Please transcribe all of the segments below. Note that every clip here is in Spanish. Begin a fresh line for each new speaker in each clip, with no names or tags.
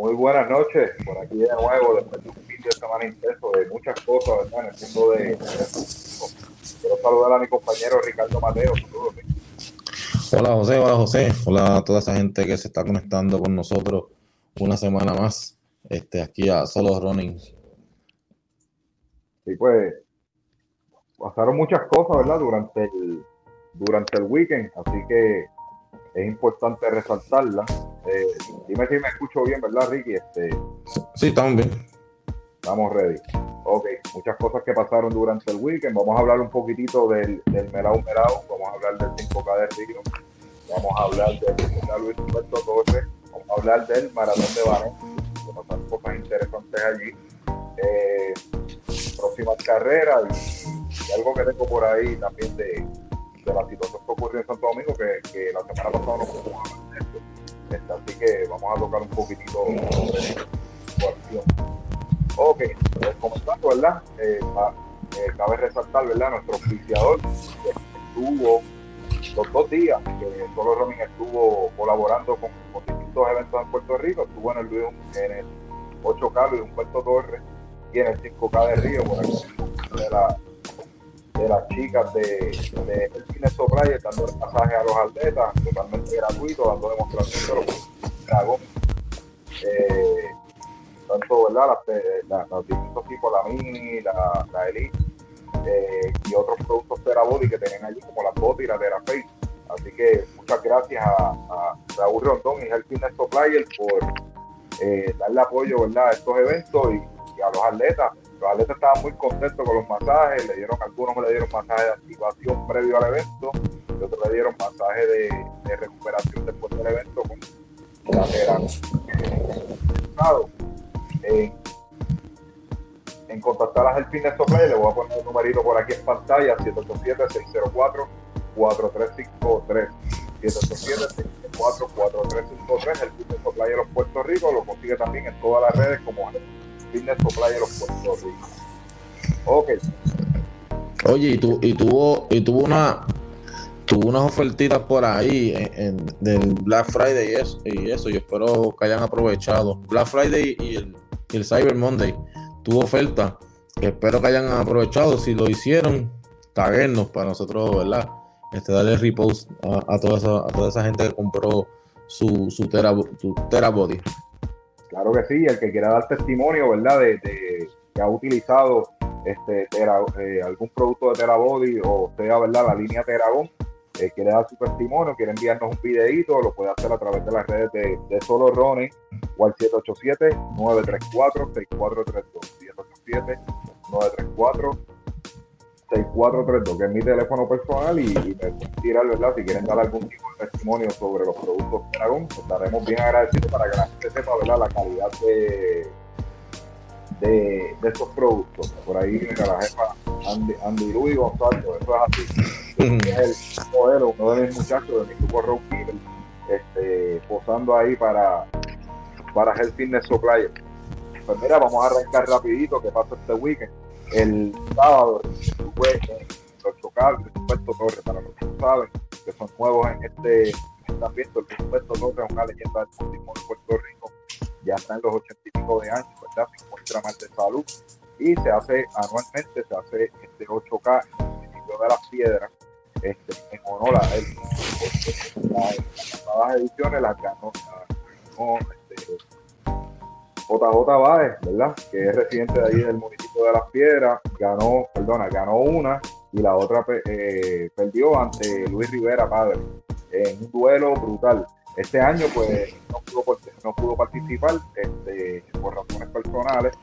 Muy buenas noches, por aquí de nuevo, después de un fin de semana intenso de muchas cosas, ¿verdad? En el mundo de, Quiero saludar a mi compañero Ricardo Mateo.
Hola José, hola José, hola a toda esa gente que se está conectando con nosotros una semana más, este, aquí a Solo Running.
Sí, pues pasaron muchas cosas, ¿verdad? Durante el, durante el weekend, así que es importante resaltarla. Eh, dime si me escucho bien, ¿verdad, Ricky? Este,
sí, estamos bien.
Estamos ready. Ok, muchas cosas que pasaron durante el weekend. Vamos a hablar un poquitito del, del Merau. Vamos a hablar del 5K de Río. Vamos a hablar del Luis Roberto Torres. Vamos a hablar del Maratón de Valencia. Pasaron cosas interesantes allí. Eh, próximas carreras y, algo que tengo por ahí también de, de la situación que ocurrió en Santo Domingo, que, que la semana pasada no pudimos hablar de esto así que vamos a tocar un poquitito sobre situación. Ok, pues comenzando, ¿verdad? Eh, eh, cabe resaltar, ¿verdad? Nuestro oficiador estuvo los dos días que Solo Ronin estuvo colaborando con, distintos eventos en Puerto Rico, estuvo en el, en el 8K de Puerto Torres y en el 5K de Río, por aquí, de la de las chicas de, de el Cine Soprayer dando el pasaje a los atletas totalmente gratuito, dando demostración de los dragón. Eh, tanto ¿verdad? Las, los distintos tipos, la mini, la, la elite eh, y otros productos Terabody que tienen allí como la Body y la Teraface. Así que muchas gracias a, a Raúl Rondón y el Fitness Supplier por eh, darle apoyo ¿verdad? a estos eventos y a los atletas los atletas estaban muy contentos con los masajes, le dieron, algunos le dieron masaje de activación previo al evento, y otros le dieron masaje de, recuperación después del evento con la eh, en contactar a Helping de le voy a poner el numerito por aquí en pantalla, 787-604-4353. 787-604-4353, el Fitness Supply de los Puerto Rico, lo consigue también en todas las redes como Fitness Supply de los Puerto Rico. Ok.
Oye, y, tu, y tuvo y tuvo una tuvo unas ofertitas por ahí en, del Black Friday y eso, y eso, yo espero que hayan aprovechado. Black Friday y el, el Cyber Monday tuvo oferta, espero que hayan aprovechado. Si lo hicieron, caguernos para nosotros, ¿verdad? Este, darle repost a, toda esa, a toda esa gente que compró su, su, tera, su Terabody.
Claro que sí, el que quiera dar testimonio, ¿verdad? De, que ha utilizado este eh, algún producto de Terabody o sea, ¿verdad? La línea Teragón, eh, quiere dar su testimonio, quiere enviarnos un videito, lo puede hacer a través de las redes de, Solo Running o al 787-934-6432. 787-934 6432, que es mi teléfono personal y, me pueden tirar, ¿verdad? Si quieren dar algún tipo de testimonio sobre los productos Dragon, pues estaremos bien agradecidos para que la gente sepa, ¿verdad? La calidad de, de, de estos productos. Por ahí, mira, la jefa Andy, Andy Luis González, eso es así. es el modelo, uno de mis muchachos de mi grupo Road este, posando ahí para, para Health Fitness Supply. Pues mira, vamos a arrancar rapidito, que pasa este weekend el sábado fue en los chocables de Puerto Torres, para los que no saben, que son nuevos en este, este ambiente, el Puerto es una leyenda del turismo de Puerto Rico, ya está en los ochenta y pico de años, ¿verdad? Se encuentra mal de salud y se hace anualmente, se hace este 8K en el municipio de las piedras, este, en honor a él. Las nuevas ediciones las ganó, ganó este, JJ Báez, ¿verdad? Que es residente de ahí del municipio de Las Piedras, ganó, perdona, ganó una y la otra eh, perdió ante Luis Rivera, padre, en un duelo brutal. Este año, pues, no pudo, no pudo participar este, por razones personales,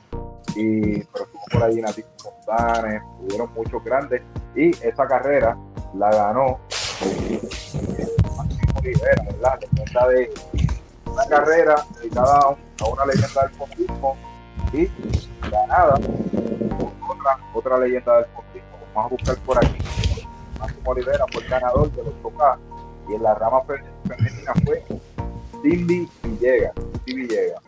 y, pero estuvo por ahí Nati Fontanes, tuvieron muchos grandes, y esa carrera la ganó eh, Rivera, ¿verdad? De una carrera dedicada a, una leyenda del fondismo y ganada por otra, otra leyenda del fondismo. Vamos a buscar por aquí. Máximo Rivera fue el ganador de los k y en la rama femenina fue Cindy Villegas. Cindy Villegas.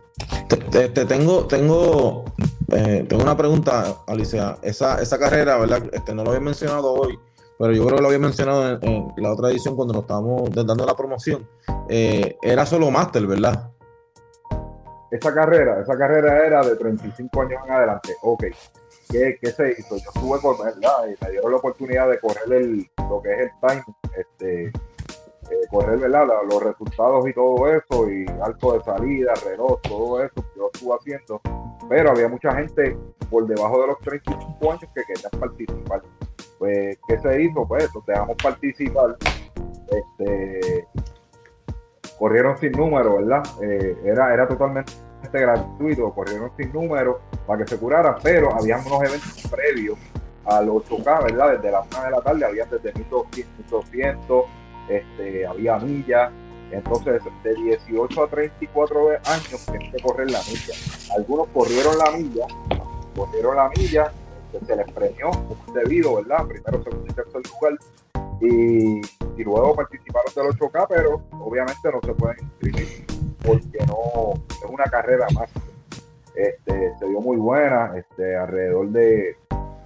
Te, te, tengo, tengo, eh, tengo una pregunta, Alicia. Esa, esa carrera, ¿verdad? Este, no lo había mencionado hoy, pero yo creo que lo había mencionado en, la otra edición cuando nos estábamos dando la promoción. Eh, era solo máster, ¿verdad?
Esa carrera, esa carrera era de 35 años en adelante. Ok. ¿Qué, qué se hizo? Yo estuve con, ¿verdad? Y me dieron la oportunidad de correr el, lo que es el time, este, eh, correr ¿verdad? los resultados y todo eso, y alto de salida, reloj, todo eso, yo estuve haciendo, pero había mucha gente por debajo de los 35 años que querían participar. Pues, ¿qué se hizo? Pues, nos dejamos participar. Este, corrieron sin número, ¿verdad? Eh, era, era totalmente gratuito, corrieron sin número para que se curaran, pero había unos eventos previos al 8K, ¿verdad? Desde la una de la tarde había desde 1200, este, había millas. Entonces, de 18 a 34 años tienen que correr la milla. Algunos corrieron la milla, corrieron la milla, se les premió como debido, ¿verdad? Primero, segundo y tercer lugar. Y, y, luego participaron del 8K, pero obviamente no se pueden inscribir porque no es una carrera más. Este, se dio muy buena, este, alrededor de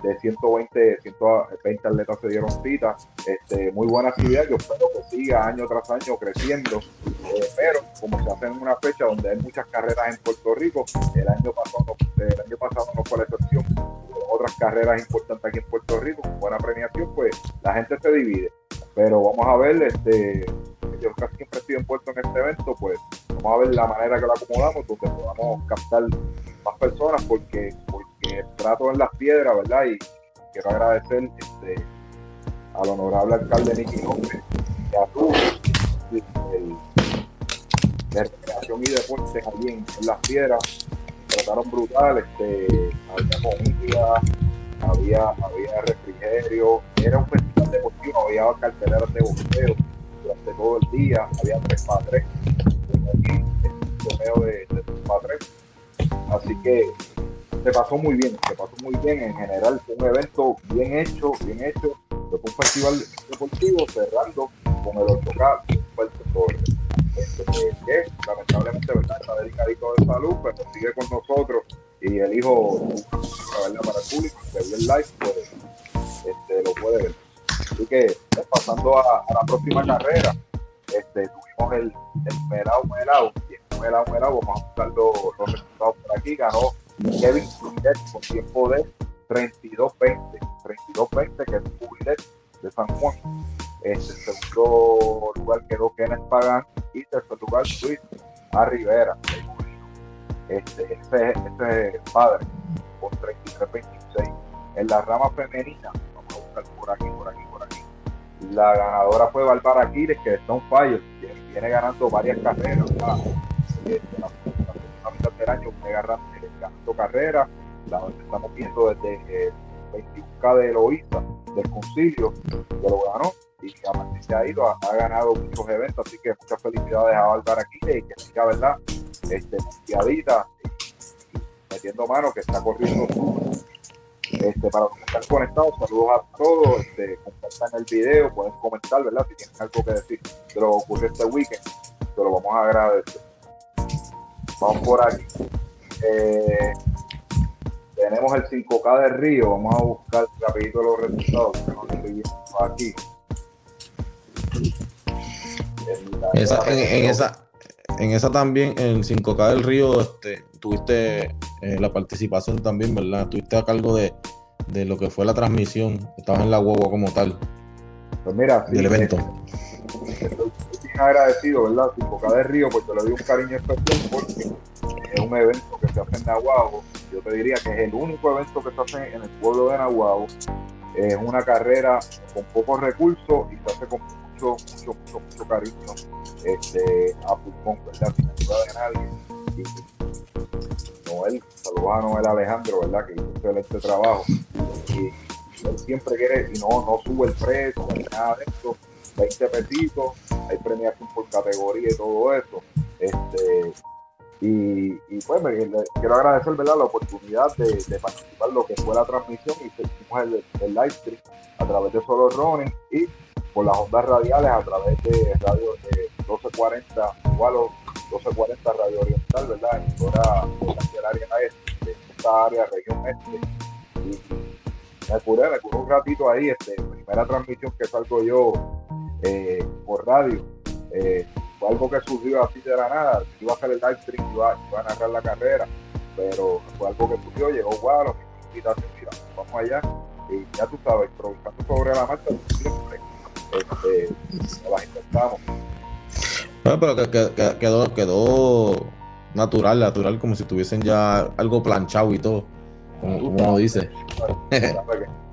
de 120, 120 atletas se dieron cita. Este, muy buena ideas, yo espero que siga año tras año creciendo, eh, pero como se hace en una fecha donde hay muchas carreras en Puerto Rico, el año pasado, el año pasado no fue la excepción, otras carreras importantes aquí en Puerto Rico, con buena premiación, pues la gente se divide. Pero vamos a ver, este, yo casi siempre estoy envuelto en este evento, pues vamos a ver la manera que lo acomodamos, donde podamos captar más personas, porque trato en las piedras, ¿verdad? Y quiero agradecer este, al honorable alcalde Nicky López y a tú, el, de recreación y deportes allí en, las piedras, trataron brutal, este, había comida, había, había refrigerio, era un festival deportivo, había carteleras de boxeo durante todo el día, había tres aquí, un torneo de, de tres para tres, así que se pasó muy bien, se pasó muy bien en general, fue un evento bien hecho, bien hecho, fue un festival deportivo cerrando con el 8K Puerto Torres. Este, lamentablemente ¿verdad? está dedicadito de salud, pero sigue con nosotros y el hijo ¿verdad? para el público que vio el live pues, este, lo puede ver. Así que pasando a, la próxima carrera, este, tuvimos el, el Melao Melao, y el Melao Melao, vamos a buscar los resultados por aquí, ganó Kevin Cubilet con tiempo de 32-20, 32-20 que es Cubilet de San Juan. Este, segundo lugar quedó Kenneth Pagan y tercer lugar Luis a Rivera. Este, ese, ese padre con 33-26. En la rama femenina, vamos a buscar por aquí, por aquí, por aquí. La ganadora fue Bárbara Aquiles, que está un fallo, que viene ganando varias carreras. Este, la, la, mitad del año viene ganando ganando carrera, la estamos viendo desde el 21K de Eloísa, del concilio, que lo ganó y a partir de ahí ha, ganado muchos eventos, así que muchas felicidades a Bárbara aquí y que siga, ¿verdad? Este, y, metiendo mano, que está corriendo este, para los que están conectados, saludos a todos, este, compartan el video, pueden comentar, ¿verdad? Si tienen algo que decir de lo que ocurrió este weekend, te lo vamos a agradecer. Vamos por aquí. Eh, tenemos el 5K de Río. Vamos a buscar rapidito los resultados que no estoy viendo aquí.
En, esa, en esa también, en el 5K del Río, este, tuviste eh, la participación también, ¿verdad? Tuviste a cargo de, de lo que fue la transmisión. Estabas en la huevo como tal.
Pues mira,
del evento.
Estoy, agradecido, ¿verdad? 5K de Río, porque le doy un cariño especial porque es un evento que se hace en Nahuatl. Yo te diría que es el único evento que se hace en el pueblo de Nahuatl. Es una carrera con pocos recursos y se hace con mucho, mucho, mucho, mucho cariño este, a pulmón, ¿verdad? Sin ayuda de nadie. Y Noel, saludos a Noel Alejandro, ¿verdad? Que hizo excelente trabajo. Y siempre quiere, y no, no sube el precio, nada de esto 20 pesitos, hay premiación por categoría y todo eso. Este, y, pues quiero agradecer ¿verdad? la oportunidad de, participar en lo que fue la transmisión y hicimos el, el, live stream a través de Solo Running y por las ondas radiales a través de radio de 1240, igual 1240 Radio Oriental, ¿verdad? En toda la área este, de esta área, región este. Y me curé, me curé un ratito ahí, este, primera transmisión que salgo yo eh, por radio. Eh, algo que surgió así de la nada. Iba a hacer el live stream, iba, iba a narrar la carrera, pero fue algo que surgió, llegó Guaro, mira, vamos allá. Y ya tú sabes, improvisando sobre la marcha, siempre este, las intentamos.
Bueno, pero que, que, quedó, quedó natural, natural, como si tuviesen ya algo planchado y todo, como, como uno dice.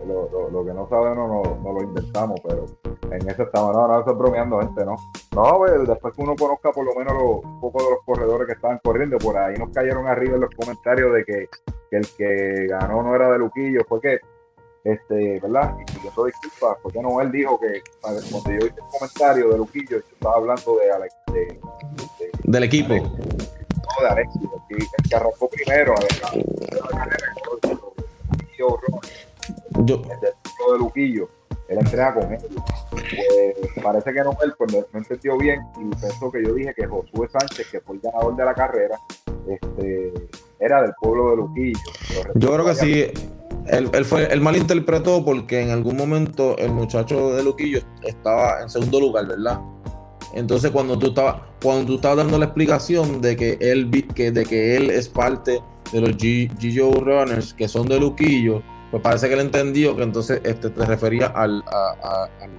Lo, lo, que no sabemos no, no, lo inventamos, pero en ese estamos. No, no estoy bromeando, gente, ¿no? No, pues, después que uno conozca por lo menos un poco de los corredores que estaban corriendo, por ahí nos cayeron arriba en los comentarios de que, que el que ganó no era de Luquillo, fue que, este, ¿verdad? Y pidiendo disculpas, porque no, él dijo que cuando yo hice el comentario de Luquillo, yo estaba hablando de, Alex, de,
del equipo.
no, de Alexis, el que arrancó primero, a ver, yo, de Luquillo, él entrena con él. Pues, parece que no él pues, no, entendió bien y pensó que yo dije que Josué Sánchez, que fue el ganador de la carrera, este, era del pueblo de Luquillo.
Yo creo que sí. Él, él, fue, él malinterpretó porque en algún momento el muchacho de Luquillo estaba en segundo lugar, ¿verdad? Entonces cuando tú estabas, cuando tú estabas dando la explicación de que él que, de que él es parte de los G Runners que son de Luquillo, pues parece que él entendió que entonces este, te refería al, a, al.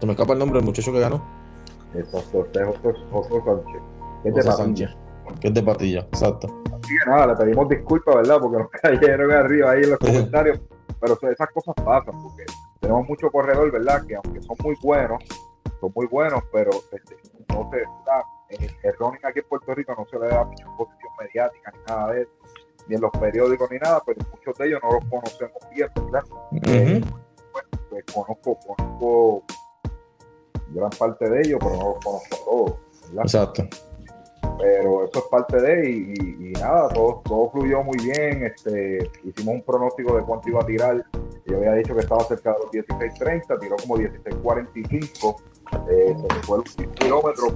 ¿Te me escapa el nombre del muchacho que ganó?
José, Sánchez.
¿Qué es de Sánchez. Que es de Patilla, exacto.
Así que nada, le pedimos disculpas, ¿verdad? Porque nos cayeron arriba ahí en los comentarios. pero esas cosas pasan, porque tenemos mucho corredor, ¿verdad? Que aunque son muy buenos, son muy buenos, pero este, no se. El running aquí en Puerto Rico no se le da mucha posición mediática ni nada de eso ni en los periódicos ni nada, pero muchos de ellos no los conocemos bien, ¿verdad? Eh, pues, conozco, conozco gran parte de ellos, pero no los conozco todos, ¿verdad?
Exacto.
Pero eso es parte de, y, y, nada, todo, todo fluyó muy bien. Este, hicimos un pronóstico de cuánto iba a tirar. Yo había dicho que estaba cerca de los 16.30, tiró como 16.45, eh, se fue los kilómetros,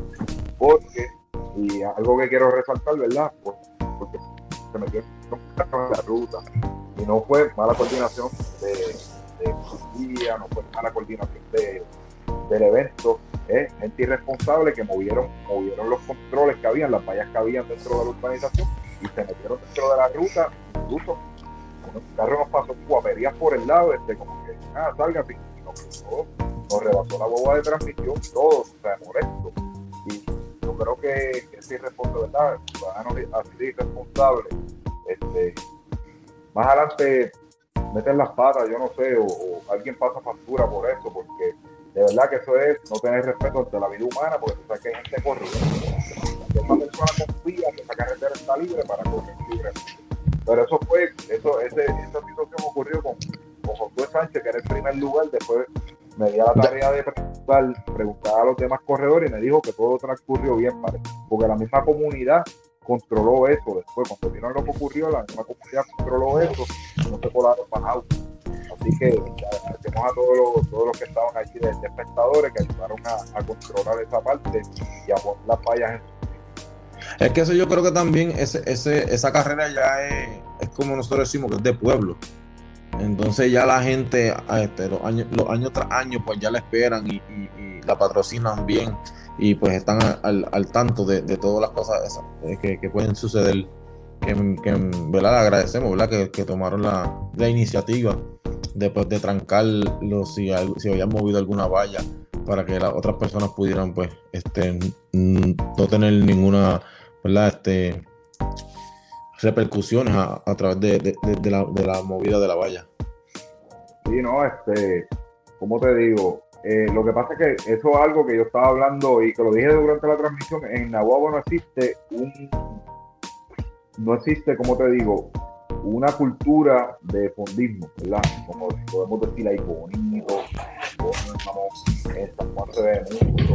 porque, y algo que quiero resaltar, ¿verdad? porque se metió la ruta. Y no fue mala coordinación de, de no fue mala coordinación de, del evento, gente irresponsable que movieron, movieron los controles que habían, las vallas que habían dentro de la urbanización y se metieron dentro de la ruta, incluso un carro nos pasó guaperías por el lado, este, como que, ah, salga, y nos, nos rebasó la boba de transmisión, todo, o sea, molesto. Y yo creo que, que es irresponsable, ¿verdad? Ciudadanos así este, más adelante meten las patas, yo no sé, o, alguien pasa factura por eso, porque de verdad que eso es no tener respeto ante la vida humana, porque tú sabes que hay gente corriendo. Una persona confía que esa carretera está libre para correr libre. Pero eso fue, eso, ese, esa situación ocurrió con, con Josué Sánchez, que era el primer lugar, después me di a la tarea de preguntar, preguntar a los demás corredores y me dijo que todo transcurrió bien, porque la misma comunidad controló eso después, cuando vino lo que ocurrió, la misma comunidad controló eso no se colaron más autos. Así que agradecemos a todos los, todos los que estaban allí de, espectadores que ayudaron a, controlar esa parte y a poner las fallas en
Es que eso yo creo que también ese, ese, esa carrera ya es, es como nosotros decimos, que es de pueblo. Entonces ya la gente, este, los, años, los años tras años, pues ya la esperan y, la patrocinan bien y pues están al, tanto de, todas las cosas que, que pueden suceder. Que, que ¿verdad? agradecemos ¿verdad? Que, tomaron la, la, iniciativa después de trancarlo si, si habían movido alguna valla para que las otras personas pudieran pues este no tener ninguna ¿verdad? Este, repercusiones a, través de, la, de la movida de la valla.
Sí, no, este, como te digo, eh, lo que pasa es que eso es algo que yo estaba hablando y que lo dije durante la transmisión. En Nahuatl no existe un. No existe, como te digo, una cultura de fondismo, ¿verdad? Como podemos decir ahí, bonito, en se ve mucho.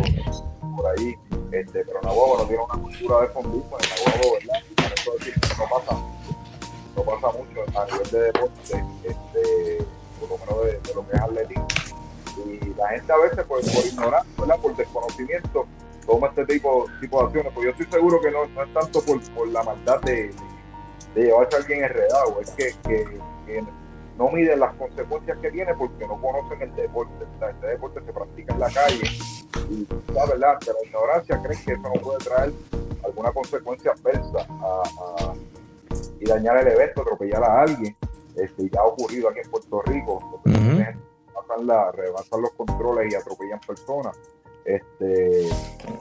por ahí. Este, pero Nahuatl no tiene una cultura de fondismo en Nahuatl, ¿verdad? No pasa, no pasa mucho a nivel de deporte, este, por lo menos de, lo que es atletismo. Y la gente a veces, pues, por ignorancia, por desconocimiento, toma este tipo, tipo de acciones. Pues yo estoy seguro que no, no es tanto por, por la maldad de, de llevarse a alguien enredado, es que, que, no miden las consecuencias que tiene porque no conocen el deporte. Este deporte se practica en la calle y la verdad, de la ignorancia creen que eso no puede traer alguna consecuencia adversa a, a, y dañar el evento, atropellar a alguien. Este, ya ha ocurrido aquí en Puerto Rico, pasan, la, rebasan los controles y atropellan personas. Este,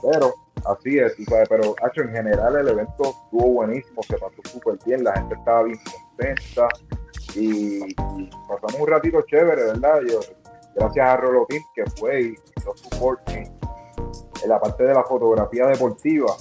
pero así es, sabes, pero hecho en general el evento estuvo buenísimo, se pasó súper bien, la gente estaba bien contenta y, y pasamos un ratito chévere, ¿verdad? Yo, gracias a Rolotín que fue y hizo support en la parte de la fotografía deportiva,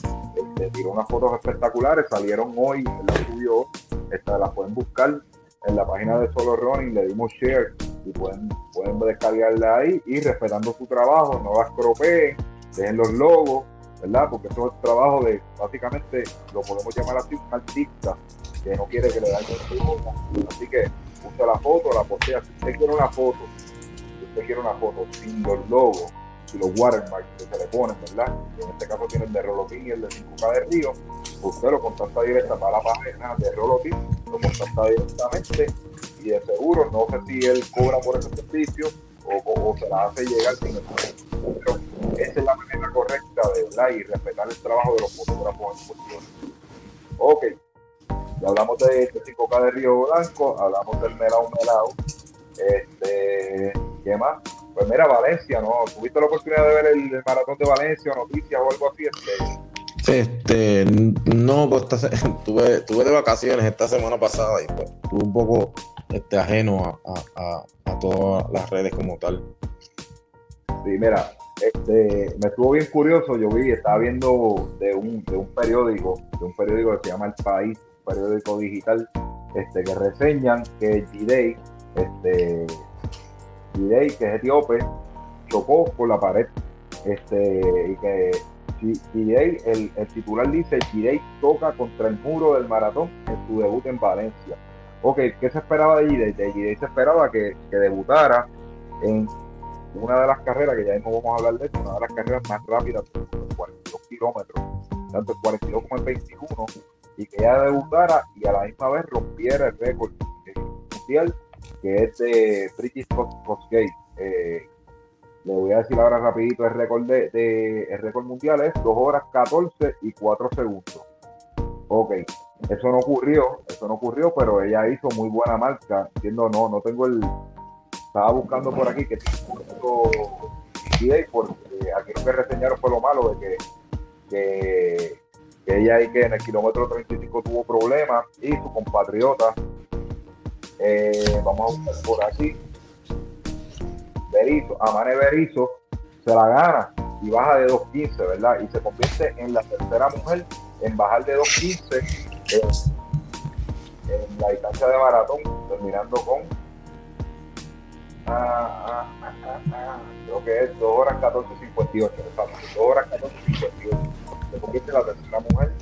este, tiró unas fotos espectaculares, salieron hoy, las subió, esta, las pueden buscar en la página de Solo Running, le dimos share y pueden, pueden descargarla ahí y respetando su trabajo, no las cropeen, dejen los logos, ¿verdad? Porque eso es trabajo de, básicamente, lo podemos llamar así, un artista que no quiere que le dañen su obra. Así que usa la foto, la postea. Si usted quiere una foto, si usted quiere una foto sin los logos y los watermarks que se le ponen, ¿verdad? En este caso tiene el de Rolotín y el de 5K de Río, usted lo contacta directa para la página de Rolotín, lo contacta directamente y de seguro, no sé si él cobra por ese servicio o, o- se la hace llegar sin el pero esa es la manera correcta de verdad y respetar el trabajo de los fotógrafos en Rico. Ok, ya hablamos de, de 5K de Río Blanco, hablamos del Melao Melao. Este, ¿qué más? Pues mira, Valencia, ¿no? ¿Tuviste la oportunidad de ver el, el maratón de Valencia o noticias o algo así? Este,
Este, no, pues tuve, tuve de vacaciones esta semana pasada y pues estuve un poco este, ajeno a, a- a- a todas las redes como tal.
Sí, mira, este, me estuvo bien curioso, yo vi, estaba viendo de un, de un periódico, de un periódico que se llama El País, un periódico digital, este, que reseñan que G-Day, este, G-Day, que es etíope, chocó por la pared, este, y que G- G-Day, el, el titular dice, G-Day toca contra el muro del maratón en su debut en Valencia. Ok, ¿qué se esperaba de G-Day? De G-Day se esperaba que, que debutara en una de las carreras, que ya mismo vamos a hablar de esto, una de las carreras más rápidas, de 42 kilómetros, tanto el 42 como el 21, y que ella debutara y a la misma vez rompiera el récord mundial, que es de British Cosgate. Eh, le voy a decir ahora rapidito el récord de, el récord mundial es 2 horas 14 y 4 segundos. Ok, eso no ocurrió, eso no ocurrió, pero ella hizo muy buena marca, entiendo, no, no tengo el, estaba buscando por aquí que tengo porque aquí lo que reseñaron fue lo malo de que, que, que ella ahí que en el kilómetro 35 tuvo problemas y su compatriota eh, vamos a buscar por aquí Berizo, Amane Berizo se la gana y baja de 2.15 ¿verdad? y se convierte en la tercera mujer en bajar de 2.15 en, la distancia de maratón terminando con Ah, ah, ah, creo que es 2 horas 14.58, exacto, 2 horas 14.58. Se convierte en la tercera mujer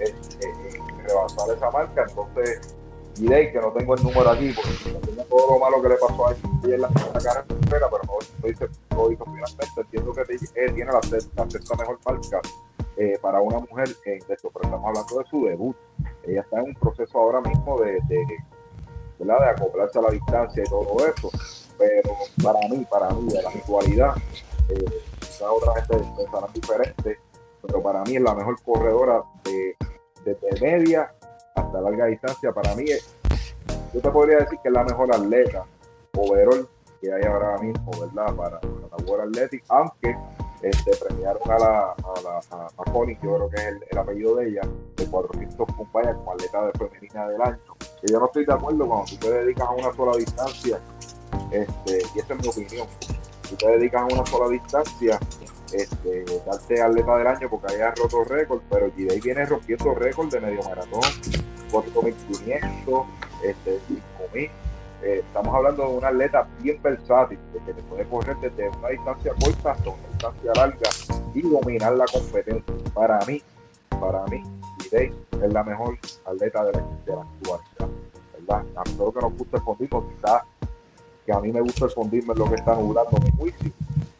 en rebasar esa marca. Entonces, diré que no tengo el número aquí porque tengo todo lo malo que le pasó a ella en la primera carrera, pero no lo hice, lo hizo finalmente. Entiendo que eh, tiene la, sexta- la mejor marca eh, para una mujer en esto, pero estamos hablando de su debut. Ella está en un proceso ahora mismo de, de, ¿verdad? de acoplarse a la distancia y todo eso pero para mí, para mí, de la actualidad, eh, otra gente pensarán diferente, pero para mí es la mejor corredora de, desde media hasta larga distancia. Para mí, es- yo te podría decir que es la mejor atleta overall que hay ahora mismo, ¿verdad? Para, para la World Athletic, aunque este, premiaron a la a, la, a, a Connie, que yo creo que es el, el apellido de ella, de 400 compañías como atleta de femenina del año. Que yo no estoy de acuerdo cuando tú te dedicas a una sola distancia este, y esa es mi opinión. Si te dedicas a una sola distancia, este, darte atleta del año porque haya roto récord, pero Gidey viene rompiendo récord de medio maratón, 4.500, este, 5.000. Eh, estamos hablando de un atleta bien versátil, que te puede correr desde una distancia corta hasta una distancia larga y dominar la competencia. Para mí, para mí, Day es la mejor atleta de la, actualidad. ¿verdad? A nosotros que nos gusta el fondismo, quizás que a mí me gusta el fondismo es lo que está nublando mi juicio,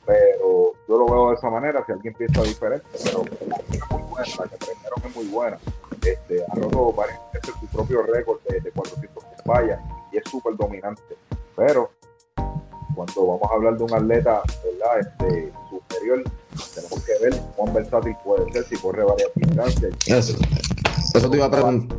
pero yo lo veo de esa manera, si alguien piensa diferente, pero la que es muy buena, la que primero es muy buena, este, ha roto varias veces su propio récord de, de 400 fallas y es súper dominante, pero cuando vamos a hablar de un atleta ¿verdad? Este, superior, tenemos que ver cuán versátil puede ser si corre varias distancias.
Eso, eso te iba a preguntar.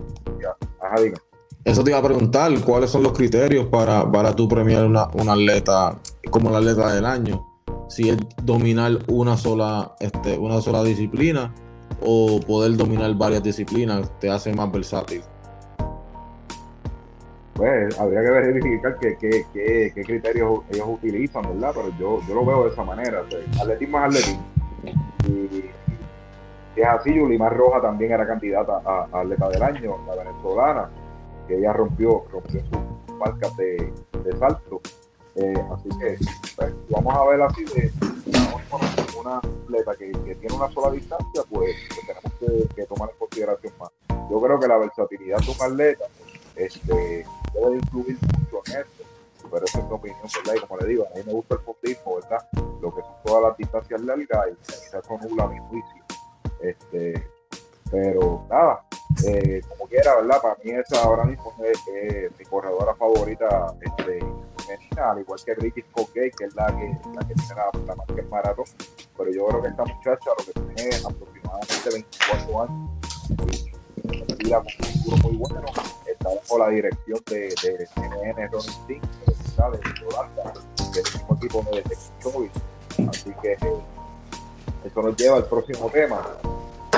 Ajá, diga.
Eso te iba a preguntar, ¿cuáles son los criterios para, para tú premiar una, un atleta como el atleta del año? Si es dominar una sola, este, una sola disciplina o poder dominar varias disciplinas te hace más versátil.
Pues habría que verificar qué, qué, qué criterios ellos utilizan, ¿verdad? Pero yo, yo lo veo de esa manera. Atletismo es atletismo. Y es así, Yulimar Roja también era candidata a, a atleta del año, la venezolana, que ella rompió, rompió sus marcas de, de salto. Eh, así que pues, vamos a ver así de una atleta que, tiene una sola distancia, pues, pues tenemos que, tomar en consideración más. Yo creo que la versatilidad de un atleta este, debe influir mucho en esto, pero esa es mi opinión, ¿verdad? Y como le digo, a mí me gusta el fondismo, ¿verdad? Lo que son todas las distancias largas y eso nubla mi juicio. Este, pero nada, eh, como quiera, ¿verdad? Para mí esa ahora mismo es mi corredora favorita este, al igual que Ricky Scott que es la que, la que tiene la, la marca en maratón. Pero yo creo que esta muchacha lo que tiene aproximadamente 24 años, y con un muy bueno, está bajo la dirección de, de NN Ronnie Sting, de Holanda, del mismo equipo de, de Kichobi. Así que eh, eso nos lleva al próximo tema.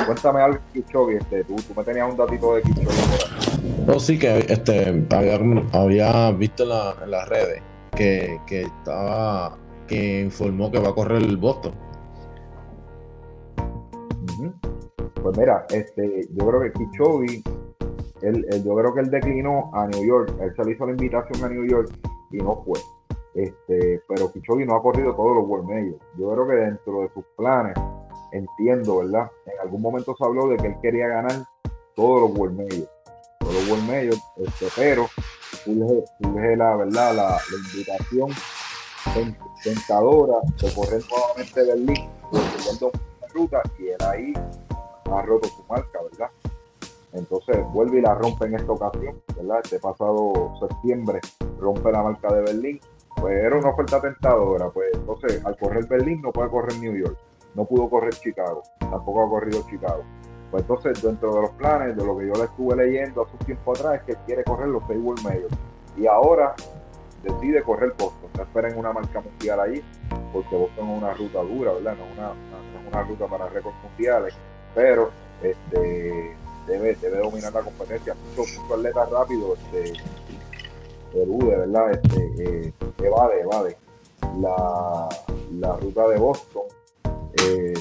Cuéntame algo de Kichobi, este, tú, tú me tenías un datito de Kichobi por ahí.
No, sí, que este, había, había visto en, la, en las redes que, que estaba que informó que va a correr el Boston.
Pues mira, este, yo creo que Kichobi, él, yo creo que él declinó a New York, él se le hizo la invitación a New York y no fue. Este, pero Kichobi no ha corrido todos los World Majors. Yo creo que dentro de sus planes, entiendo, ¿verdad? En algún momento se habló de que él quería ganar todos los World Majors, World Majors, este, pero surge, la verdad, la, invitación tentadora de correr nuevamente Berlín, una ruta y él ahí ha roto su marca, ¿verdad? Entonces vuelve y la rompe en esta ocasión, ¿verdad? Este pasado septiembre rompe la marca de Berlín. Pues era una oferta tentadora, pues entonces al correr Berlín no puede correr New York, no pudo correr Chicago, tampoco ha corrido Chicago. Pues entonces dentro de los planes, de lo que yo le estuve leyendo hace un tiempo atrás, es que quiere correr los seis World Majors. Y ahora decide correr Boston, no esperen una marca mundial ahí, porque Boston es una ruta dura, ¿verdad? No es una, ruta para récords mundiales, pero este debe, debe dominar la competencia. Muchos mucho atletas rápidos, este, elude, ¿verdad? Este, eh, evade, evade la, la ruta de Boston. Eh,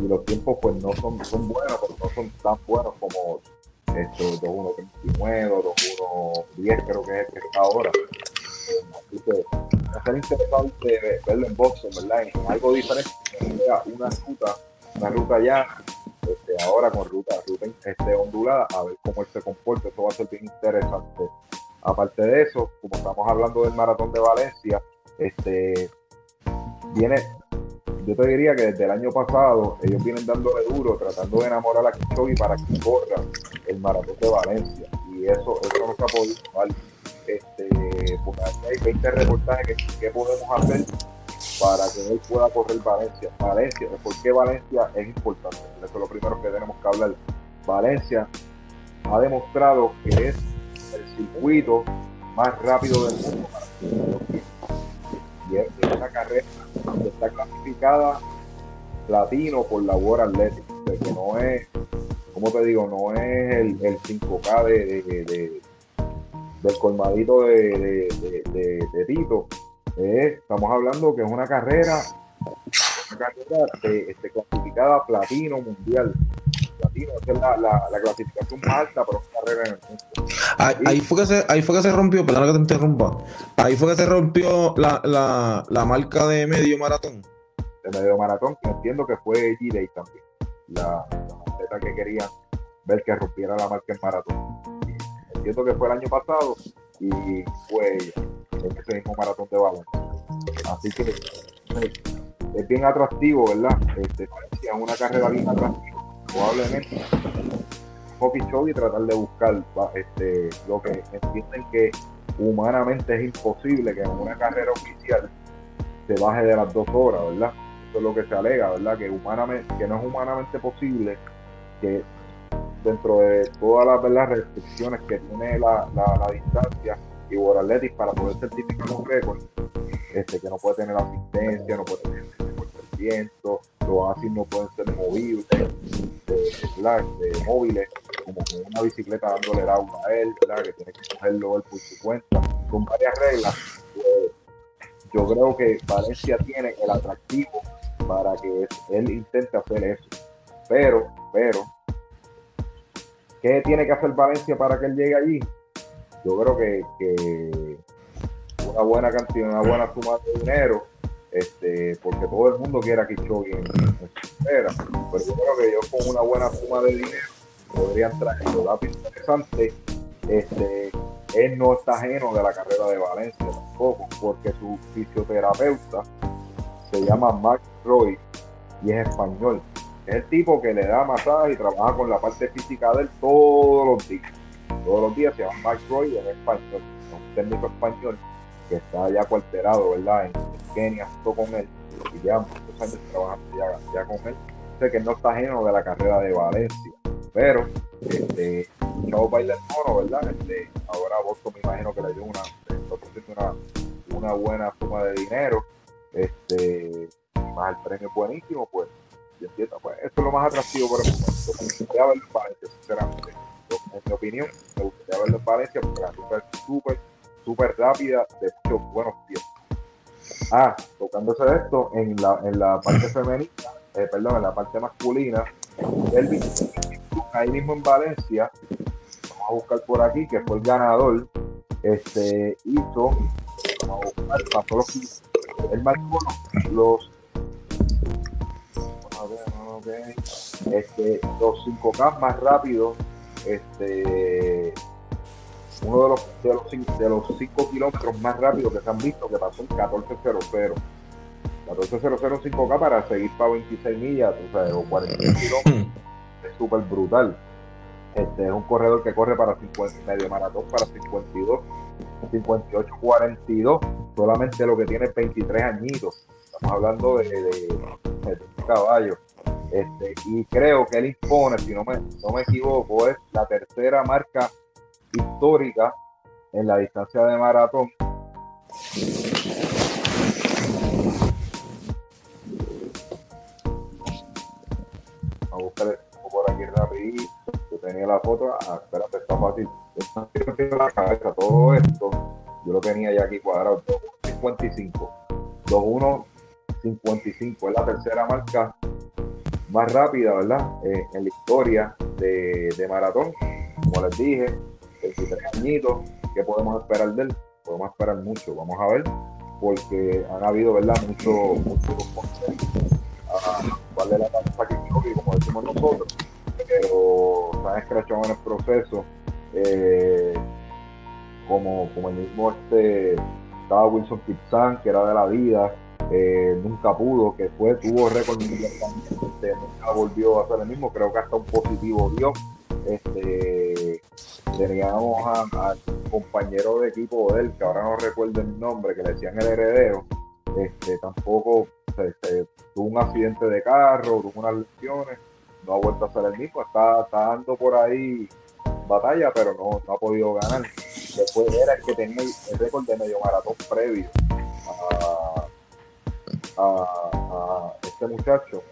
y los tiempos pues no son, son buenos, pero no son tan buenos como estos 2139, 2110 creo que es el que está ahora. Así que va a ser interesante verlo en Boston, ¿verdad? En algo diferente, una ruta, una ruta ya este, ahora con ruta, ruta este, ondulada, a ver cómo él se comporta, eso va a ser bien interesante. Aparte de eso, como estamos hablando del maratón de Valencia, este viene, yo te diría que desde el año pasado ellos vienen dándole duro, tratando de enamorar a Kipchoge para que corra el maratón de Valencia. Y eso, eso no se ha podido mal. Este, porque hay 20 reportajes que, que podemos hacer para que él pueda correr Valencia. Valencia, ¿por qué Valencia es importante? Eso es lo primero que tenemos que hablar. Valencia ha demostrado que es el circuito más rápido del mundo. Y es una carrera que está clasificada platino por la World Athletic, que no es, como te digo, no es el, el 5K de, de, de, del colmadito de, de Tito, estamos hablando que es una carrera, una carrera de, este, clasificada platino mundial. Platino, esa es la, la, la, clasificación más alta para una carrera en el mundo.
Ahí, ahí, fue que se, ahí fue que se rompió, perdona que te interrumpa. Ahí fue que se rompió la, la, la marca de medio maratón.
medio maratón, que entiendo que fue G-Day también, la, la que querían ver que rompiera la marca en maratón. entiendo que fue el año pasado y fue en ese mismo maratón de Valencia. Así que es bien atractivo, ¿verdad? Este, es una carrera bien atractiva. Probablemente hockey show y tratar de buscar este, lo que entienden que humanamente es imposible que en una carrera oficial se baje de las dos horas, ¿verdad? Eso es lo que se alega, ¿verdad? Que, humanamente, que no es humanamente posible que dentro de todas las restricciones que tiene la, la, distancia y World Athletics para poder certificar un récord, este, que no puede tener asistencia, no puede tener viento, los así no pueden ser movibles, de, móviles, como con una bicicleta dándole el agua a él, ¿verdad? que tiene que cogerlo él por su cuenta, con varias reglas. Pues, yo creo que Valencia tiene el atractivo para que él intente hacer eso. Pero, pero, ¿qué tiene que hacer Valencia para que él llegue allí? Yo creo que, que una buena cantidad, una buena suma de dinero este, porque todo el mundo quiere a Kichogi en. Pero yo creo que yo con una buena suma de dinero podría entrar. Lo dato interesante, este, él no está ajeno de la carrera de Valencia tampoco, porque su fisioterapeuta se llama Mark Roy y es español. Es el tipo que le da masaje y trabaja con la parte física de él todos los días. Todos los días se llama Mark Roy y es español, es un técnico español que está ya cuarterado, ¿verdad? En, Con él, muchos años trabajando ya, con él. Sé que no está ajeno de la carrera de Valencia, pero este, Chavo baila el mono, ¿verdad? Este, ahora Boston me imagino que le dio una, una, una buena suma de dinero, este, más el premio buenísimo, pues, yo entiendo, pues, esto es lo más atractivo por el momento. Me gustaría verlo en Valencia, sinceramente. En mi opinión, me gustaría verlo en Valencia porque la ruta es súper súper rápida de muchos buenos pies. Ah, tocándose de esto, en la, en la parte femenina, eh, perdón, en la parte masculina, el ahí mismo en Valencia, vamos a buscar por aquí, que fue el ganador, este, hizo, vamos a buscar, pasó los, el marcó los, este, los 5K más rápidos, este, uno de los, de los, de los 5 kilómetros más rápidos que se han visto, que pasó en 14.00. 14.00 5K para seguir para 26 millas, o, 40 kilómetros. es súper brutal. Este es un corredor que corre para 50, medio maratón para 52, 58, 42. Solamente lo que tiene 23 añitos. Estamos hablando de, de, caballo. Este, y creo que él impone, si no me, no me equivoco, es la tercera marca histórica en la distancia de maratón. A buscar por aquí rapidito. Yo tenía la foto. Ah, espérate, está fácil. la cabeza. Todo esto yo lo tenía ya aquí cuadrado. 2.55. 2.1.55 es la tercera marca más rápida, ¿verdad? Eh, en la historia de, de maratón. Como les dije, 23 añitos, ¿qué podemos esperar de él? Podemos esperar mucho, vamos a ver, porque han habido, ¿verdad? Mucho, mucho a cuál es la como decimos nosotros, pero se han escrachado en el proceso, eh, como, como el mismo este, estaba Wilson Kipsan, que era de la vida, eh, nunca pudo, que fue, tuvo récord mundial nunca volvió a ser el mismo, creo que hasta un positivo dio. Este, teníamos al compañero de equipo de él, que ahora no recuerdo el nombre, que le decían el heredero, este, tampoco tuvo un accidente de carro, tuvo unas lesiones, no ha vuelto a ser el mismo, está, dando por ahí batalla, pero no, ha podido ganar. Después era el que tenía el récord de medio maratón previo a este muchacho.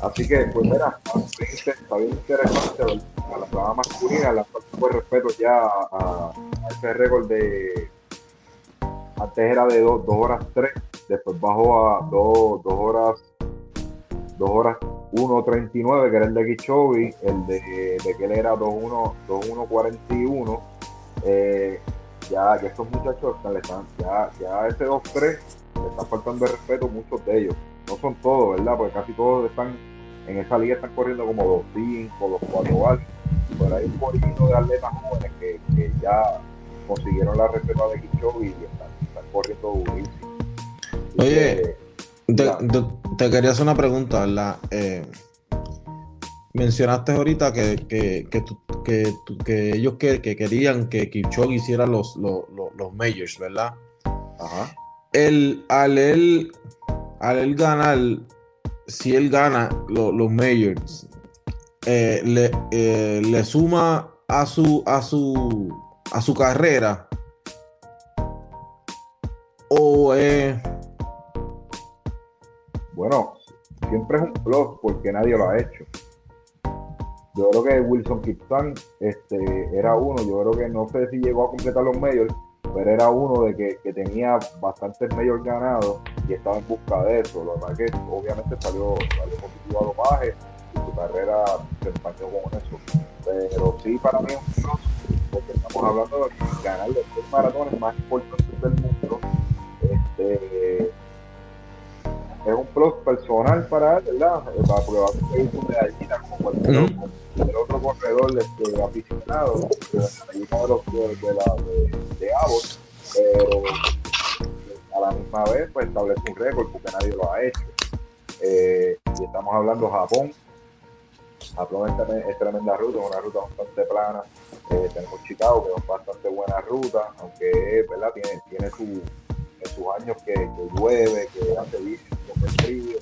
Así que, pues mira, está bien interesante a la prueba masculina, la pues respeto ya a, ese récord de antes era de 2 horas 3, después bajó a 2 horas 2 horas 1.39, que era el de Kichobi, el de, de que él era 2.1.41. Eh, ya, ya estos muchachos están, ya, ya ese 2-3 le están faltando de respeto muchos de ellos no son todos, ¿verdad? Porque casi todos están en esa liga están corriendo como 2.5, 2.4 años. Pero hay un poquito de atletas jóvenes que, que ya consiguieron la reserva de Kipchoge y están, están corriendo durísimo.
Oye, te, te, te, quería hacer una pregunta, ¿verdad? Eh, mencionaste ahorita que, que, que, ellos que, querían que Kipchoge hiciera los, los, los, majors, ¿verdad? Ajá. El, al, él, al él ganar, si él gana los majors, eh, le, eh, le suma a su, a su, a su carrera o eh...
bueno siempre es un plus porque nadie lo ha hecho. Yo creo que Wilson Kipton este, era uno, yo creo que no sé si llegó a completar los medios, pero era uno de que, que tenía bastantes medios ganados y estaba en busca de eso. Lo verdad que obviamente salió, salió positivo a dopaje carrera se empañó con eso. Pero sí, para mí es un plus, porque estamos hablando de ganar los tres maratones más importantes del mundo. Este, es un plus personal para él, ¿verdad? Porque va a conseguir su medallita como cualquier otro el otro corredor este, aficionado de, de, de, la, de, de Abbott, pero a la misma vez pues establece un récord porque nadie lo ha hecho. Eh, y estamos hablando de Japón. Japón es, tremenda ruta, es una ruta bastante plana. Eh, tenemos Chicago, que es bastante buena ruta, aunque ¿verdad? Tiene, tiene su, sus años que, que llueve, que hace bici, que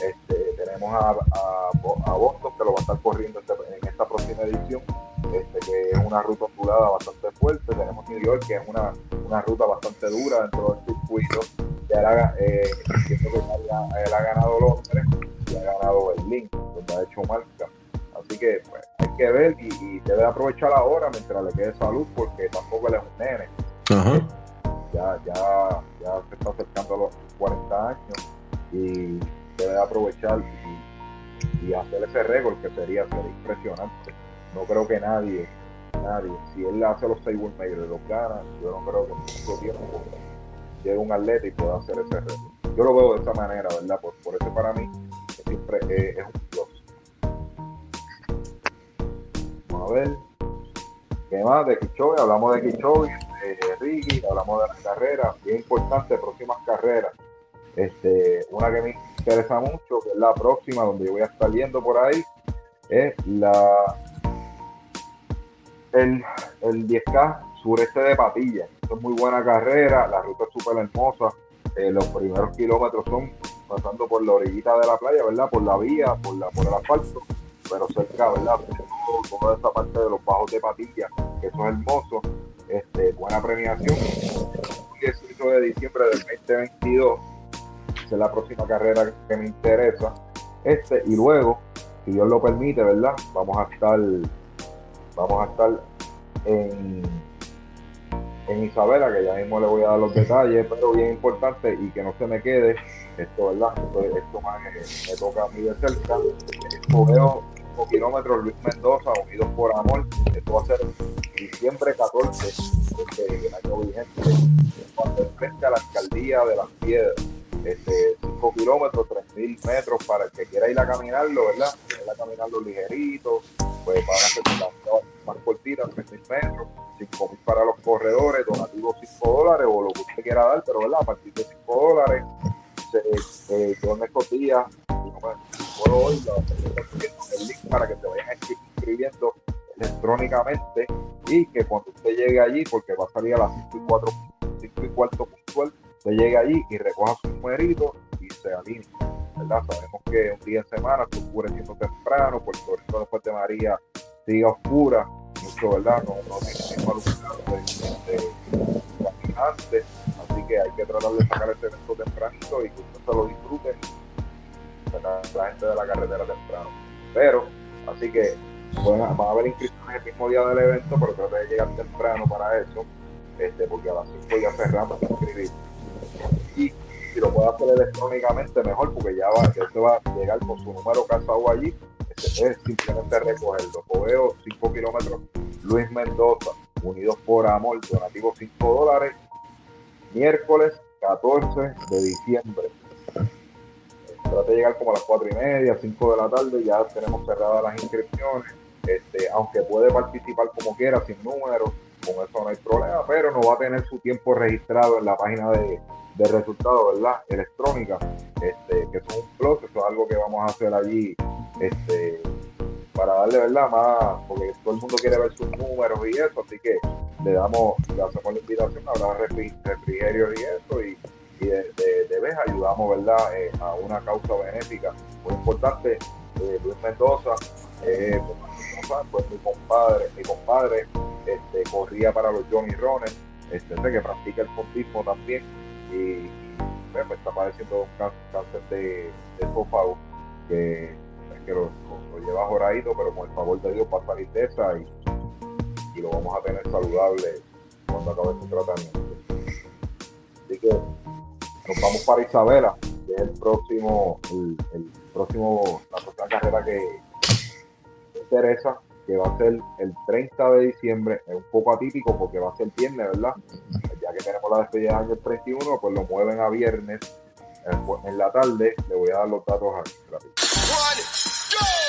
este, tenemos a, a, Boston que lo va a estar corriendo este, en esta próxima edición, este, que es una ruta ondulada bastante fuerte. Tenemos New York, que es una, una ruta bastante dura dentro del circuito. Ya eh, que él ha ganado Londres y ha ganado Berlín, donde ha hecho marca. Así que pues, hay que ver y, y, debe aprovechar ahora mientras le quede salud, porque tampoco él es un nene. Ya, ya, ya se está acercando a los 40 años y debe aprovechar y, hacer ese récord que sería, sería impresionante. No creo que nadie, nadie, si él hace los Majors y los gana, yo no creo que en mucho tiempo llegue un atleta y pueda hacer ese récord. Yo lo veo de esa manera, ¿verdad? Por, por eso para mí siempre es, un plus. Vamos a ver. ¿Qué más? De Kichobe, hablamos de Kichobe, de Ricky, hablamos de las carreras, bien importante, próximas carreras. Este, una que me interesa mucho, que es la próxima, donde yo voy a estar yendo por ahí, es la el, el 10K sureste de Patilla. es muy buena carrera, la ruta es súper hermosa. Eh, los primeros kilómetros son pasando por la orillita de la playa, ¿verdad? Por la vía, por, la, por el asfalto, pero cerca, ¿verdad? Toda esa parte de los bajos de Patilla, que eso es hermoso. Este, buena premiación. El 18 de diciembre del 2022 es la próxima carrera que me interesa. Este, y luego, si Dios lo permite, ¿verdad? Vamos a estar, vamos a estar en, en Isabela, que ya mismo le voy a dar los detalles, pero bien importante y que no se me quede esto, ¿verdad? Esto, más me, toca a mí de cerca. veo 5 kilómetros Luis Mendoza, unidos por amor. Esto va a ser diciembre 14 del año vigente, cuando frente a la alcaldía de las piedras este, 5 kilómetros, 3.000 metros para el que quiera ir a caminarlo, ¿verdad? Ir a caminarlo ligerito, pues van a hacer más cortitas, 3.000 metros, 5.000 para los corredores, donativo 5 dólares o lo que usted quiera dar, pero ¿verdad? A partir de 5 dólares, eh, yo días, no puedo hoy, el link para que te vayan inscribiendo electrónicamente y que cuando usted llegue allí, porque va a salir a las 5 y 4, 5 y cuarto puntual, usted llegue allí y recoja su numerito y se alinea. ¿Verdad? Sabemos que un día en semana se oscureciendo temprano, Puerto Rico después de María sigue oscura, mucho, ¿verdad? No, no tiene alumnado de, así que hay que tratar de sacar ese evento tempranito y que usted se lo disfrute, la, la gente de la carretera temprano. Pero, así que bueno, va a haber inscripciones el mismo día del evento, pero trate de llegar temprano para eso, este, porque a las 5 ya cerramos de inscribir y si lo puede hacer electrónicamente mejor porque ya va, ya se va a llegar con su número casado allí. Este, es simplemente recogerlo veo 5 kilómetros. Luis Mendoza Unidos por Amor donativo 5 dólares. Miércoles 14 de diciembre. Trate de llegar como a las 4 y media, 5 de la tarde, ya tenemos cerradas las inscripciones. Este, aunque puede participar como quiera, sin números, con eso no hay problema, pero no va a tener su tiempo registrado en la página de, de resultados, ¿verdad? Electrónica, este, que es un plus, eso es algo que vamos a hacer allí, este, para darle, ¿verdad? Más, porque todo el mundo quiere ver sus números y eso, así que le damos, le hacemos la invitación, habrá refrigerios y eso, y, de, de, vez ayudamos, ¿verdad? Eh, a una causa benéfica muy importante. Eh, Luis Mendoza, eh, pues mi compadre, mi compadre este, corría para los Johnny Rones, este, que practica el fondismo también y, pues, está padeciendo un cáncer, de, esófago que, que lo, lleva joradito, pero con el favor de Dios va a salir de esa y, y lo vamos a tener saludable cuando acabe su tratamiento. Así que nos vamos para Isabela, que es el próximo, el, próximo, la próxima carrera que interesa que va a ser el 30 de diciembre, es un poco atípico porque va a ser viernes, ¿verdad? Ya que tenemos la despedida de año el 31, pues lo mueven a viernes en la tarde. Le voy a dar los datos aquí.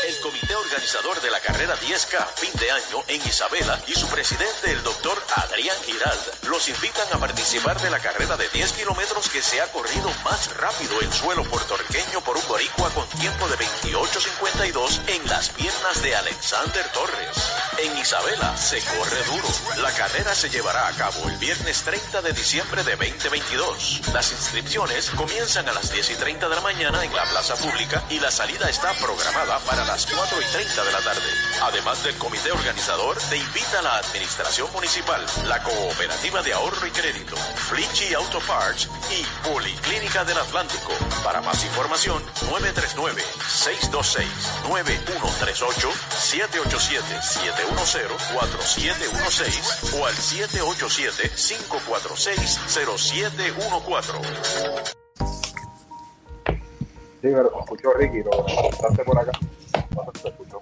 El comité organizador de la carrera 10K fin de año en Isabela y su presidente, el doctor Adrián Girald, los invitan a participar de la carrera de 10 kilómetros que se ha corrido más rápido en suelo puertorriqueño por un boricua con tiempo de 28.52 en las piernas de Alexander Torres. En Isabela se corre duro. La carrera se llevará a cabo el viernes 30 de diciembre de 2022. Las inscripciones comienzan a las 10 y 30 de la mañana en la plaza pública y la salida está programada para las 4 y 30 de la tarde. Además del comité organizador, te invita a la Administración Municipal, la Cooperativa de Ahorro y Crédito, Flinchy Auto Parts y Policlínica del Atlántico. Para más información, 939-626-9138, 787-710-4716 o al 787-546-0714.
Sí, pero escuchó Ricky, lo por acá se escuchó.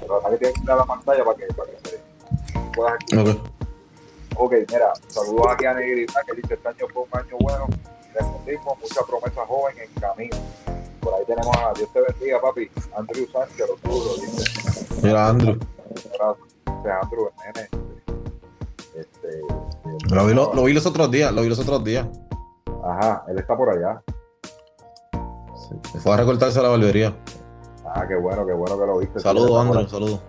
Pero que tiene que dar la pantalla para que, para que se pueda escuchar. Ok, mira, saludos aquí a Negri, que dice, este año fue un año bueno, respondimos, mucha promesa joven en camino. Por ahí tenemos a Dios te bendiga, papi, Andrew Sánchez, duros, dice.
Mira, Andrew.
Este Andrew, el nene. Este,
lo, vi, lo, vi los otros días, lo vi los otros días.
Ajá, él está por allá.
Sí, fue a recortarse a la barbería.
Ah, qué bueno, qué bueno que lo viste.
Saludos, Andrés, saludos.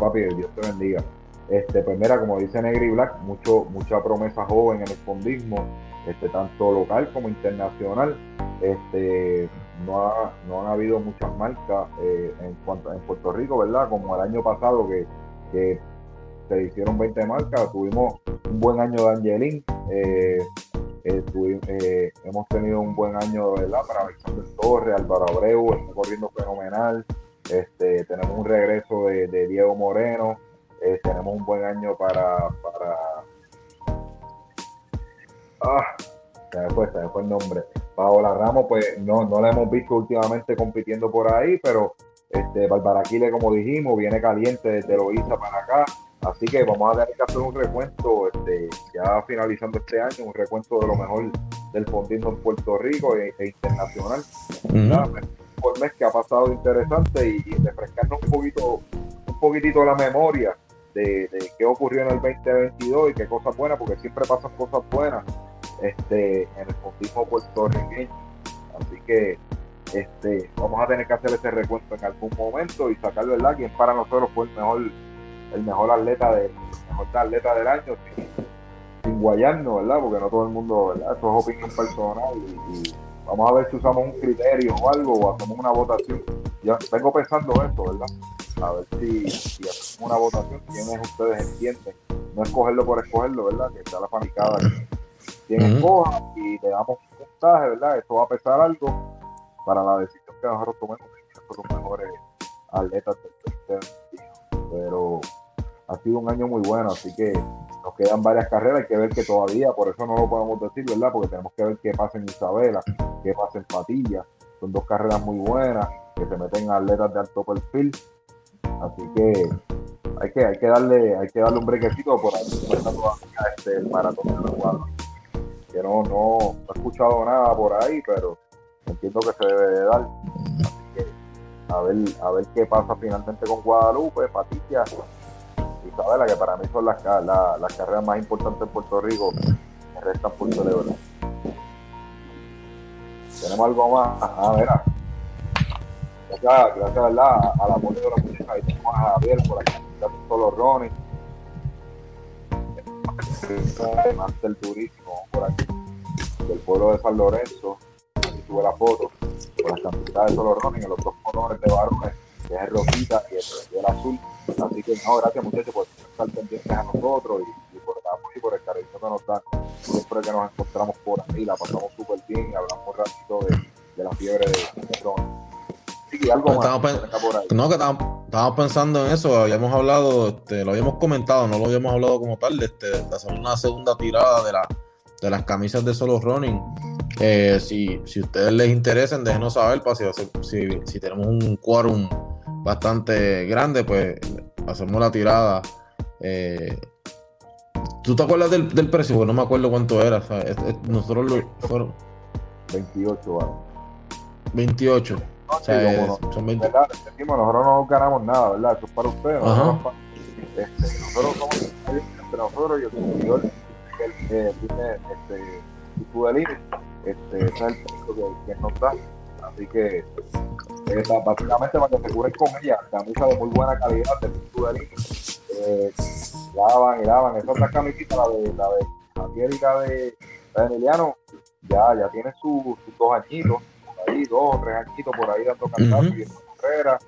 papi, Dios te bendiga. Este, pues mira, como dice Negri Black, mucho, mucha promesa joven en el fondismo, este, tanto local como internacional. Este, no, ha, no han habido muchas marcas eh, en cuanto en Puerto Rico, ¿verdad? Como el año pasado que, que se hicieron 20 marcas, tuvimos un buen año de Angelín, eh, eh, eh, hemos tenido un buen año ¿verdad? para Alexander Torres, Álvaro Abreu, está corriendo fenomenal. Este, tenemos un regreso de, Diego Moreno. Tenemos un buen año para ah, se me fue, se me fue el nombre. Paola Ramos, pues no, no la hemos visto últimamente compitiendo por ahí, pero este, Barbaraquile, como dijimos, viene caliente desde Loíza para acá. Así que vamos a tener que hacer un recuento, este, ya finalizando este año, un recuento de lo mejor del fondismo en Puerto Rico e, e internacional. Por mes que ha pasado interesante y, refrescarnos un poquito, un poquitito la memoria de, qué ocurrió en el 2022 y qué cosas buenas, porque siempre pasan cosas buenas este, en el fondismo puertorriqueño. Así que este, vamos a tener que hacer ese recuento en algún momento y sacar verdad quién para nosotros fue el mejor el mejor atleta de mejor atleta del año sin, guayarnos, ¿verdad? Porque no todo el mundo, ¿verdad? Eso es opinión personal y, vamos a ver si usamos un criterio o algo o hacemos una votación. Yo vengo pensando esto, ¿verdad? A ver si una votación, quiénes ustedes entienden. No escogerlo por escogerlo, ¿verdad? Que sea la fanicada quien escoja y le damos un puntaje, ¿verdad? Esto va a pesar algo para la decisión que nosotros tomemos de los mejores atletas del 2021. Pero ha sido un año muy bueno, así que nos quedan varias carreras, hay que ver que todavía, por eso no lo podemos decir, ¿verdad? Porque tenemos que ver qué pasa en Isabela, qué pasa en Patilla, son dos carreras muy buenas, que se meten atletas de alto perfil, así que hay que, hay que darle, hay que darle un brequecito por ahí, este, maratón de la que no, no, no he escuchado nada por ahí, pero entiendo que se debe de dar. a ver, a ver qué pasa finalmente con Guadalupe, Patricia y Isabela, que para mí son las, las carreras más importantes en Puerto Rico, que restan por celebrar. Tenemos algo más. Ah, mira. Gracias, gracias ¿verdad? al apoyo de la muchachas. Ahí tenemos a Javier por aquí, todos los Ronnie. Master Turísimo por aquí, del pueblo de San Lorenzo. Aquí tuve la foto con las cantidades de los Ronnie en los dos colores de varones, que es el rosita y el, azul. Así que no, gracias muchachos por estar pendientes a nosotros y, y por el apoyo y por el cariño que nos dan. Siempre que nos encontramos por ahí, la pasamos súper bien y hablamos un ratito de, de la fiebre de, de Ronnie. Sí, algo más,
no, que estábamos, pensando en eso, habíamos hablado, este, lo habíamos comentado, no lo habíamos hablado como tal, de, este, de hacer una segunda tirada de, la, de las camisas de solo running. Eh, si, si ustedes les interesen, déjenos saber para si, si, si tenemos un quórum bastante grande, pues hacemos la tirada. Eh, ¿Tú te acuerdas del, del precio? Bueno, no me acuerdo cuánto era. nosotros lo fueron
28,
28.
O sea, son 20. ¿verdad? nosotros no ganamos nada, ¿verdad? Eso es para ustedes. Nosotros, este, nosotros somos entre nosotros y el consumidor que el que tiene este tipo de. Este, ese es el precio que, que nos da. Así que eh, básicamente para que se curen con ella, camisa de muy buena calidad de tipo de. Eh, lavan y lavan. Esa otra camisita, la de la de Javier y la de, la de Emiliano, ya, ya tiene sus dos añitos ahí, dos o tres añitos por ahí dando cantazos y en carrera.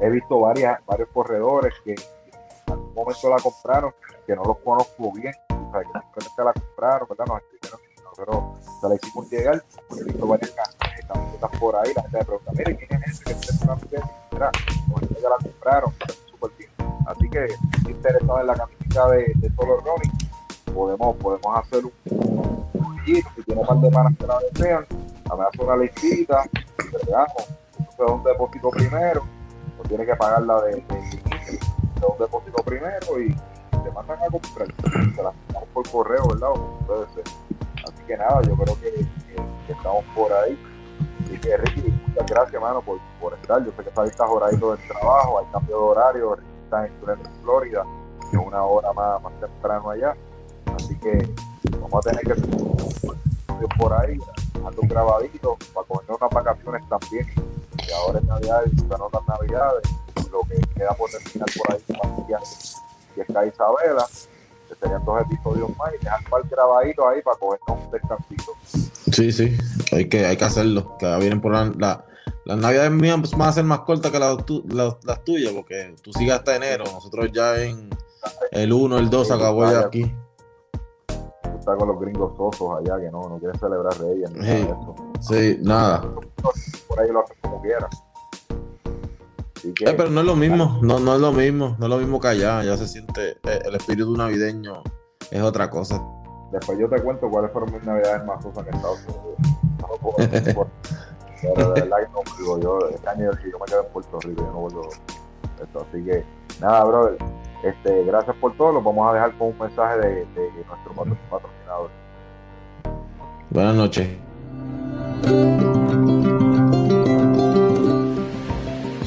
He visto varias, varios corredores que en algún momento la compraron, que no los conozco bien, o sea, que simplemente la compraron, ¿verdad? Nos escribieron y nosotros se la hicimos llegar, he visto varias camisetas por ahí, la gente me pregunta, mire, ¿quién es ese que está una Mira, pues ya la compraron, súper bien. Así que si interesado en la camiseta de, de Solo Ronnie, podemos, podemos hacer un, un, si tiene un par de manas que la desean, a me hace una listita, entonces un depósito primero, o tiene que pagar la de, de, un depósito primero y te mandan a comprar, te la mandamos por correo, ¿verdad? Ser. Así que nada, yo creo que, estamos por ahí. Así que Ricky, muchas gracias, hermano, por, por estar. Yo sé que estás horario del trabajo, hay cambio de horario, Ricky está en Florida, que es una hora más, más temprano allá. Así que vamos a tener que por ahí ando un grabadito para coger unas vacaciones también. Y ahora es Navidad y están otras Navidades. Lo que queda por terminar por ahí y es que Isabela, que serían dos episodios más y dejar para el grabadito ahí para cogernos un descansito.
Sí, sí, hay que, hay que hacerlo. Que vienen por la, las navidades mías van a ser más cortas que las, las, tuyas, porque tú sigues hasta enero. Nosotros ya en el 1, el 2 acabó ya aquí
con los gringos sosos allá que no, no quieren celebrar Reyes ni
sí,
nada
Sí, nada.
Por ahí lo hacen como quieran.
Eh, pero no es lo mismo, no, no es lo mismo, no es lo mismo que allá, ya se siente eh, el espíritu navideño es otra cosa.
Después yo te cuento cuáles fueron mis navidades más sosas en Estados Unidos. No pero de verdad que no digo yo, este año yo me quedo en Puerto Rico, yo no vuelvo esto, así que nada, brother este, gracias por todo. Los vamos a dejar con un mensaje de, de nuestro patrocinador.
Buenas noches.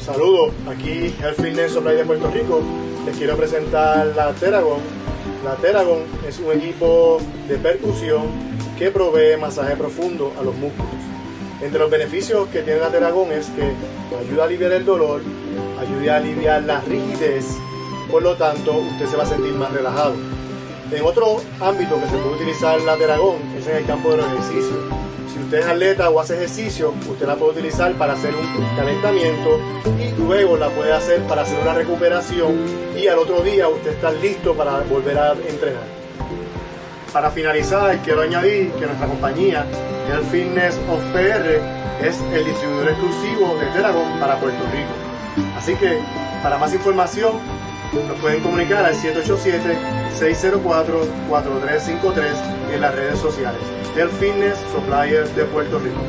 Saludos, aquí el Fitness Supply de Puerto Rico. Les quiero presentar la Teragon. La Teragon es un equipo de percusión que provee masaje profundo a los músculos. Entre los beneficios que tiene la Teragon es que ayuda a aliviar el dolor, ayuda a aliviar la rigidez por lo tanto usted se va a sentir más relajado. En otro ámbito que se puede utilizar la Teragón es en el campo de los ejercicios. Si usted es atleta o hace ejercicio, usted la puede utilizar para hacer un calentamiento y luego la puede hacer para hacer una recuperación y al otro día usted está listo para volver a entrenar. Para finalizar, quiero añadir que nuestra compañía, el Fitness of PR, es el distribuidor exclusivo de Teragón para Puerto Rico. Así que, para más información, nos pueden comunicar al 787-604-4353 en las redes sociales del Fitness Suppliers de Puerto Rico.